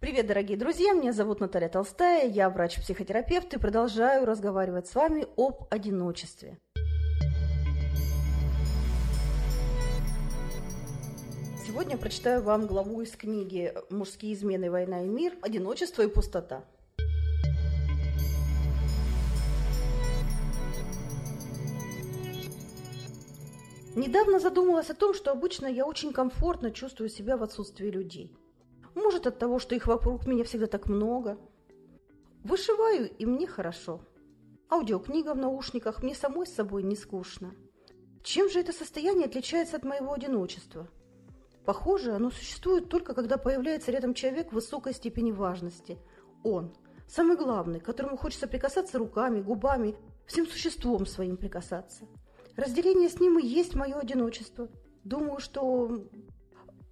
Привет, дорогие друзья! Меня зовут Наталья Толстая, я врач-психотерапевт и продолжаю разговаривать с вами об одиночестве. Сегодня прочитаю вам главу из книги «Мужские измены. Война и мир. Одиночество и пустота». Недавно задумалась о том, что обычно я очень комфортно чувствую себя в отсутствии людей – может, от того, что их вокруг меня всегда так много. Вышиваю, и мне хорошо. Аудиокнига в наушниках, мне самой с собой не скучно. Чем же это состояние отличается от моего одиночества? Похоже, оно существует только когда появляется рядом человек высокой степени важности. Он, самый главный, которому хочется прикасаться руками, губами, всем существом своим прикасаться. Разделение с ним и есть мое одиночество. Думаю, что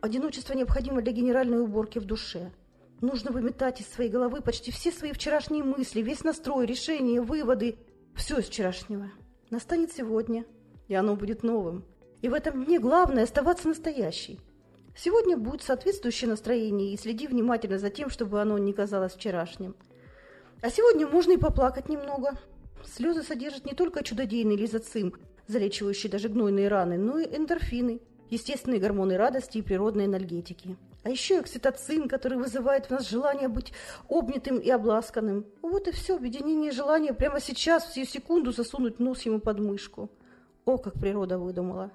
Одиночество необходимо для генеральной уборки в душе. Нужно выметать из своей головы почти все свои вчерашние мысли, весь настрой, решения, выводы, все из вчерашнего. Настанет сегодня, и оно будет новым. И в этом дне главное оставаться настоящей. Сегодня будет соответствующее настроение, и следи внимательно за тем, чтобы оно не казалось вчерашним. А сегодня можно и поплакать немного. Слезы содержат не только чудодейный лизоцим, залечивающий даже гнойные раны, но и эндорфины – естественные гормоны радости и природные энергетики. А еще окситоцин, который вызывает в нас желание быть обнятым и обласканным. Вот и все, объединение желания прямо сейчас, в сию секунду засунуть нос ему под мышку. О, как природа выдумала.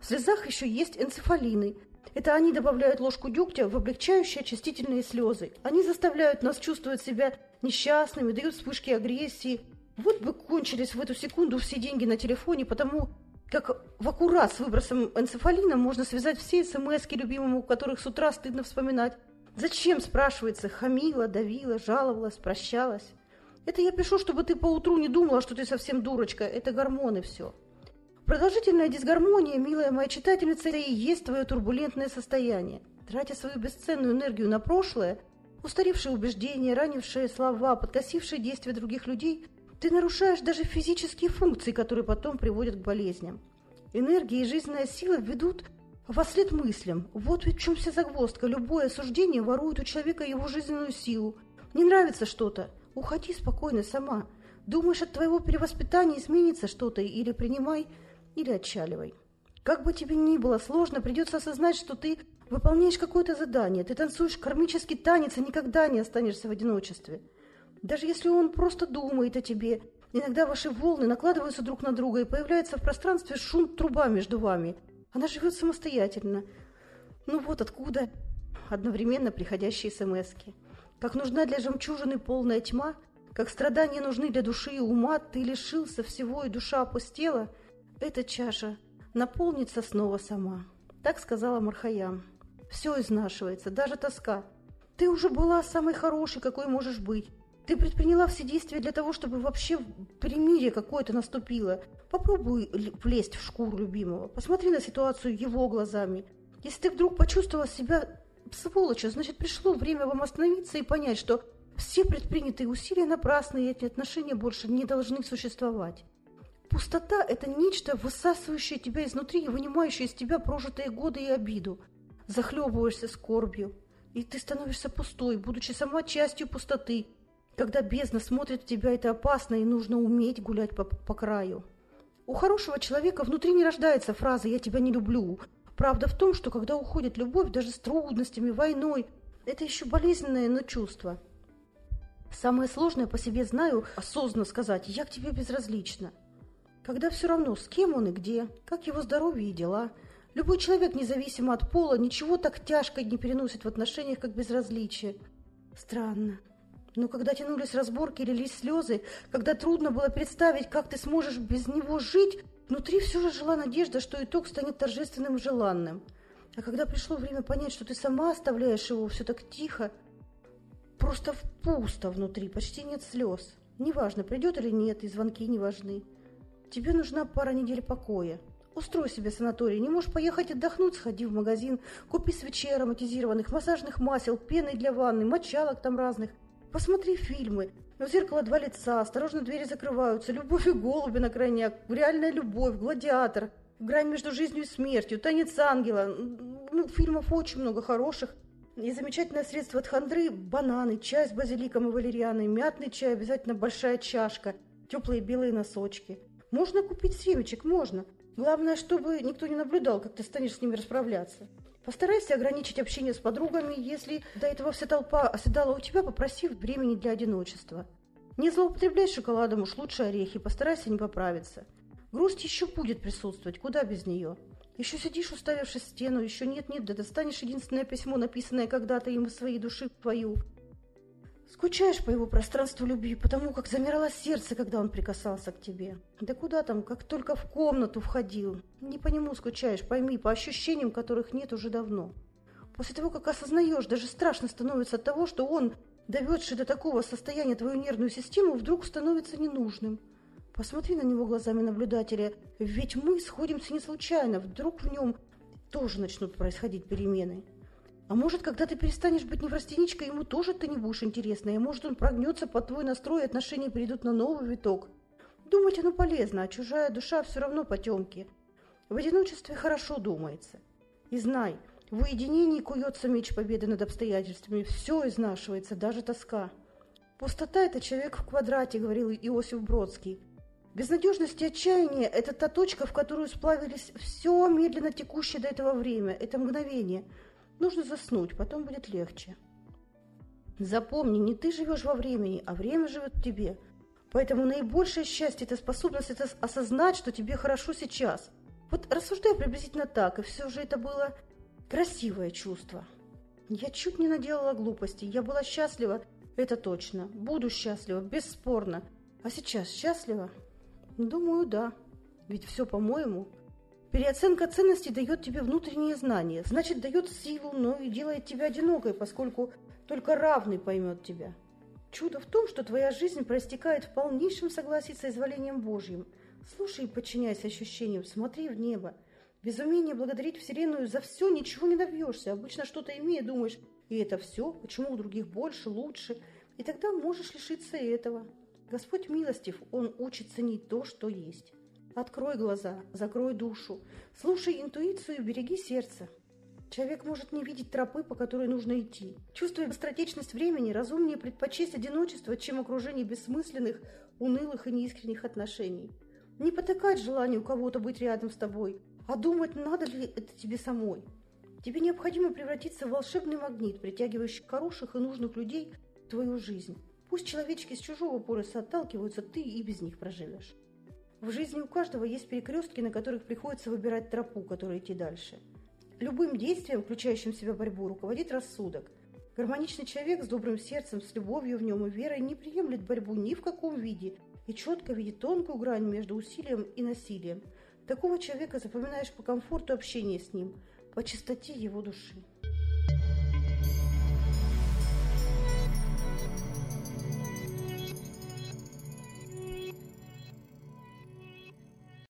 В слезах еще есть энцефалины. Это они добавляют ложку дегтя в облегчающие очистительные слезы. Они заставляют нас чувствовать себя несчастными, дают вспышки агрессии. Вот бы кончились в эту секунду все деньги на телефоне, потому как в аккурат с выбросом энцефалина можно связать все смс любимому, которых с утра стыдно вспоминать. Зачем, спрашивается, хамила, давила, жаловалась, прощалась? Это я пишу, чтобы ты поутру не думала, что ты совсем дурочка. Это гормоны все. Продолжительная дисгармония, милая моя читательница, это и есть твое турбулентное состояние. Тратя свою бесценную энергию на прошлое, устаревшие убеждения, ранившие слова, подкосившие действия других людей – ты нарушаешь даже физические функции, которые потом приводят к болезням. Энергия и жизненная сила ведут во след мыслям. Вот ведь в чем вся загвоздка. Любое осуждение ворует у человека его жизненную силу. Не нравится что-то? Уходи спокойно сама. Думаешь, от твоего перевоспитания изменится что-то или принимай, или отчаливай. Как бы тебе ни было сложно, придется осознать, что ты выполняешь какое-то задание. Ты танцуешь кармический танец и никогда не останешься в одиночестве. Даже если он просто думает о тебе, иногда ваши волны накладываются друг на друга, и появляется в пространстве шум труба между вами. Она живет самостоятельно. Ну вот откуда одновременно приходящие смски. Как нужна для жемчужины полная тьма, как страдания нужны для души и ума, ты лишился всего, и душа опустела, эта чаша наполнится снова сама. Так сказала Мархаям. Все изнашивается, даже тоска. Ты уже была самой хорошей, какой можешь быть. Ты предприняла все действия для того, чтобы вообще примирие какое-то наступило. Попробуй влезть в шкуру любимого. Посмотри на ситуацию его глазами. Если ты вдруг почувствовала себя сволочью, значит, пришло время вам остановиться и понять, что все предпринятые усилия напрасны, и эти отношения больше не должны существовать. Пустота – это нечто, высасывающее тебя изнутри и вынимающее из тебя прожитые годы и обиду. Захлебываешься скорбью, и ты становишься пустой, будучи сама частью пустоты – когда бездна смотрит в тебя, это опасно, и нужно уметь гулять по, по краю. У хорошего человека внутри не рождается фраза «я тебя не люблю». Правда в том, что когда уходит любовь, даже с трудностями, войной, это еще болезненное, но чувство. Самое сложное по себе знаю, осознанно сказать «я к тебе безразлична». Когда все равно, с кем он и где, как его здоровье и дела. Любой человек, независимо от пола, ничего так тяжко не переносит в отношениях, как безразличие. Странно. Но когда тянулись разборки, лились слезы, когда трудно было представить, как ты сможешь без него жить, внутри все же жила надежда, что итог станет торжественным и желанным. А когда пришло время понять, что ты сама оставляешь его все так тихо, просто пусто внутри, почти нет слез. Неважно, придет или нет, и звонки не важны. Тебе нужна пара недель покоя. Устрой себе санаторий. Не можешь поехать отдохнуть, сходи в магазин, купи свечей ароматизированных, массажных масел, пены для ванны, мочалок там разных – Посмотри фильмы. Но в зеркало два лица, осторожно двери закрываются, любовь и голуби на крайняк, реальная любовь, гладиатор, грань между жизнью и смертью, танец ангела. Ну, фильмов очень много хороших. И замечательное средство от хандры – бананы, чай с базиликом и валерианой, мятный чай, обязательно большая чашка, теплые белые носочки. Можно купить семечек, можно. Главное, чтобы никто не наблюдал, как ты станешь с ними расправляться. Постарайся ограничить общение с подругами, если до этого вся толпа оседала у тебя, попроси времени для одиночества. Не злоупотребляй шоколадом, уж лучше орехи, постарайся не поправиться. Грусть еще будет присутствовать, куда без нее. Еще сидишь, уставившись в стену, еще нет-нет, да достанешь единственное письмо, написанное когда-то им из своей души твою. Скучаешь по его пространству любви, потому как замирало сердце, когда он прикасался к тебе. Да куда там, как только в комнату входил. Не по нему скучаешь, пойми, по ощущениям, которых нет уже давно. После того, как осознаешь, даже страшно становится от того, что он, доведший до такого состояния твою нервную систему, вдруг становится ненужным. Посмотри на него глазами наблюдателя, ведь мы сходимся не случайно, вдруг в нем тоже начнут происходить перемены. А может, когда ты перестанешь быть неврастеничкой, ему тоже ты не будешь интересна, и может, он прогнется под твой настрой, и отношения перейдут на новый виток. Думать оно полезно, а чужая душа все равно потемки. В одиночестве хорошо думается. И знай, в уединении куется меч победы над обстоятельствами, все изнашивается, даже тоска. Пустота – это человек в квадрате, говорил Иосиф Бродский. Безнадежность и отчаяние – это та точка, в которую сплавились все медленно текущее до этого время, это мгновение. Нужно заснуть, потом будет легче. Запомни, не ты живешь во времени, а время живет в тебе. Поэтому наибольшее счастье – это способность это осознать, что тебе хорошо сейчас. Вот рассуждай приблизительно так, и все же это было красивое чувство. Я чуть не наделала глупости, я была счастлива, это точно. Буду счастлива, бесспорно. А сейчас счастлива? Думаю, да. Ведь все по-моему. Переоценка ценностей дает тебе внутреннее знание, значит, дает силу, но и делает тебя одинокой, поскольку только равный поймет тебя. Чудо в том, что твоя жизнь проистекает в полнейшем согласии с изволением Божьим. Слушай и подчиняйся ощущениям, смотри в небо. Без умения благодарить Вселенную за все ничего не добьешься. Обычно что-то имея, думаешь, и это все, почему у других больше, лучше. И тогда можешь лишиться этого. Господь милостив, Он учит ценить то, что есть. Открой глаза, закрой душу, слушай интуицию и береги сердце. Человек может не видеть тропы, по которой нужно идти. Чувствуя быстротечность времени, разумнее предпочесть одиночество, чем окружение бессмысленных, унылых и неискренних отношений. Не потакать желанию у кого-то быть рядом с тобой, а думать, надо ли это тебе самой. Тебе необходимо превратиться в волшебный магнит, притягивающий хороших и нужных людей в твою жизнь. Пусть человечки с чужого пояса отталкиваются, ты и без них проживешь. В жизни у каждого есть перекрестки, на которых приходится выбирать тропу, которой идти дальше. Любым действием, включающим в себя борьбу, руководит рассудок. Гармоничный человек с добрым сердцем, с любовью в нем и верой не приемлет борьбу ни в каком виде и четко видит тонкую грань между усилием и насилием. Такого человека запоминаешь по комфорту общения с ним, по чистоте его души.